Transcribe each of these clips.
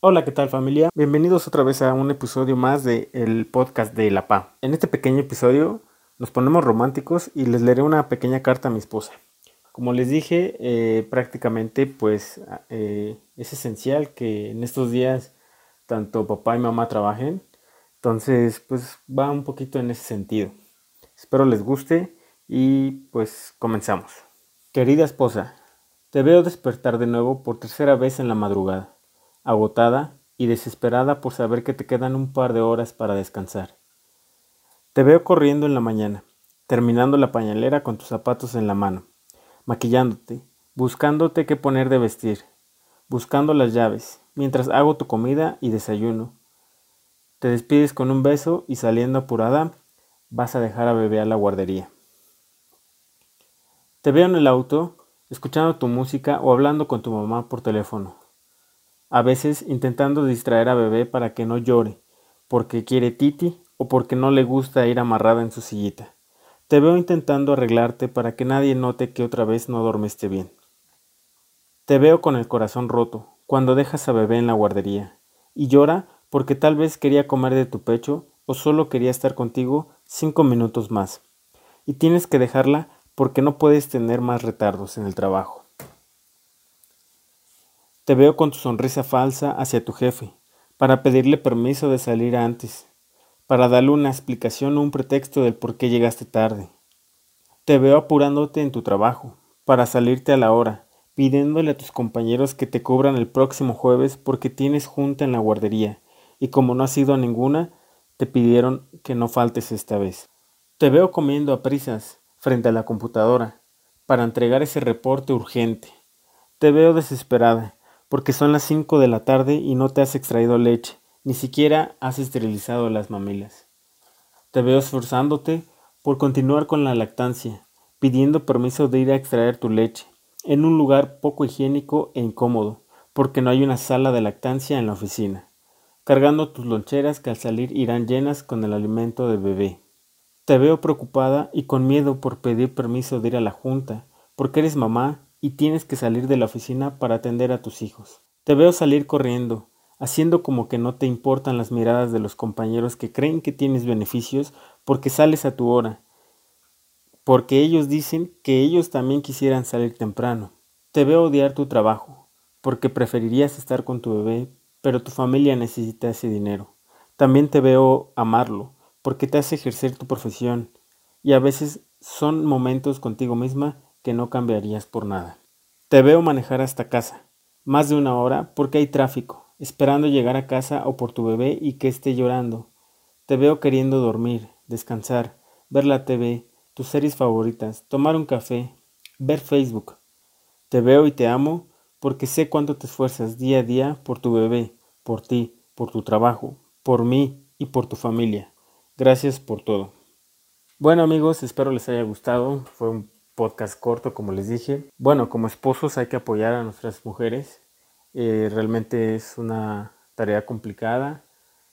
Hola, ¿qué tal familia? Bienvenidos otra vez a un episodio más del el podcast de La Pa. En este pequeño episodio nos ponemos románticos y les leeré una pequeña carta a mi esposa. Como les dije, eh, prácticamente pues eh, es esencial que en estos días tanto papá y mamá trabajen. Entonces pues va un poquito en ese sentido. Espero les guste y pues comenzamos. Querida esposa, te veo despertar de nuevo por tercera vez en la madrugada, agotada y desesperada por saber que te quedan un par de horas para descansar. Te veo corriendo en la mañana, terminando la pañalera con tus zapatos en la mano, maquillándote, buscándote qué poner de vestir, buscando las llaves, mientras hago tu comida y desayuno. Te despides con un beso y saliendo apurada, vas a dejar a bebé a la guardería. Te veo en el auto, escuchando tu música o hablando con tu mamá por teléfono. A veces intentando distraer a bebé para que no llore, porque quiere titi o porque no le gusta ir amarrada en su sillita. Te veo intentando arreglarte para que nadie note que otra vez no dormiste bien. Te veo con el corazón roto cuando dejas a bebé en la guardería y llora porque tal vez quería comer de tu pecho o solo quería estar contigo cinco minutos más. Y tienes que dejarla porque no puedes tener más retardos en el trabajo. Te veo con tu sonrisa falsa hacia tu jefe, para pedirle permiso de salir antes, para darle una explicación o un pretexto del por qué llegaste tarde. Te veo apurándote en tu trabajo, para salirte a la hora, pidiéndole a tus compañeros que te cubran el próximo jueves porque tienes junta en la guardería, y como no has ido a ninguna, te pidieron que no faltes esta vez. Te veo comiendo a prisas frente a la computadora para entregar ese reporte urgente. Te veo desesperada, porque son las cinco de la tarde y no te has extraído leche, ni siquiera has esterilizado las mamilas. Te veo esforzándote por continuar con la lactancia, pidiendo permiso de ir a extraer tu leche, en un lugar poco higiénico e incómodo, porque no hay una sala de lactancia en la oficina, cargando tus loncheras que al salir irán llenas con el alimento del bebé. Te veo preocupada y con miedo por pedir permiso de ir a la junta, porque eres mamá y tienes que salir de la oficina para atender a tus hijos. Te veo salir corriendo, haciendo como que no te importan las miradas de los compañeros que creen que tienes beneficios porque sales a tu hora, porque ellos dicen que ellos también quisieran salir temprano. Te veo odiar tu trabajo, porque preferirías estar con tu bebé, pero tu familia necesita ese dinero. También te veo amarlo, porque te hace ejercer tu profesión, y a veces son momentos contigo misma que no cambiarías por nada. Te veo manejar hasta casa, más de una hora porque hay tráfico, esperando llegar a casa o por tu bebé y que esté llorando. Te veo queriendo dormir, descansar, ver la TV, tus series favoritas, tomar un café, ver Facebook. Te veo y te amo porque sé cuánto te esfuerzas día a día por tu bebé, por ti, por tu trabajo, por mí y por tu familia. Gracias por todo. Bueno amigos, espero les haya gustado. Fue un podcast corto, como les dije. Bueno, como esposos hay que apoyar a nuestras mujeres eh, realmente es una tarea complicada.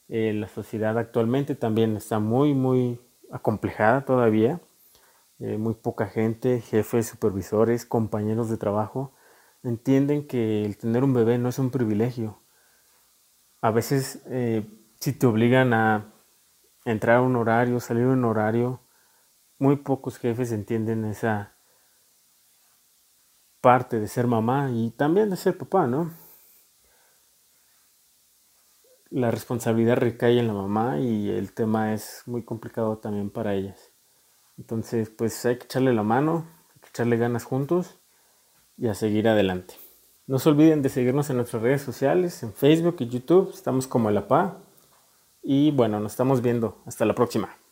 Eh, la sociedad actualmente también está muy, muy acomplejada todavía. Eh, muy poca gente, jefes, supervisores, compañeros de trabajo, entienden que el tener un bebé no es un privilegio. A veces, si te obligan a entrar a un horario, salir a un horario, muy pocos jefes entienden esa parte de ser mamá y también de ser papá, ¿no? la responsabilidad recae en la mamá y el tema es muy complicado también para ellas. Entonces, pues hay que echarle la mano, hay que echarle ganas juntos y a seguir adelante. No se olviden de seguirnos en nuestras redes sociales, en Facebook y YouTube, estamos como La PA. Y bueno, nos estamos viendo. Hasta la próxima.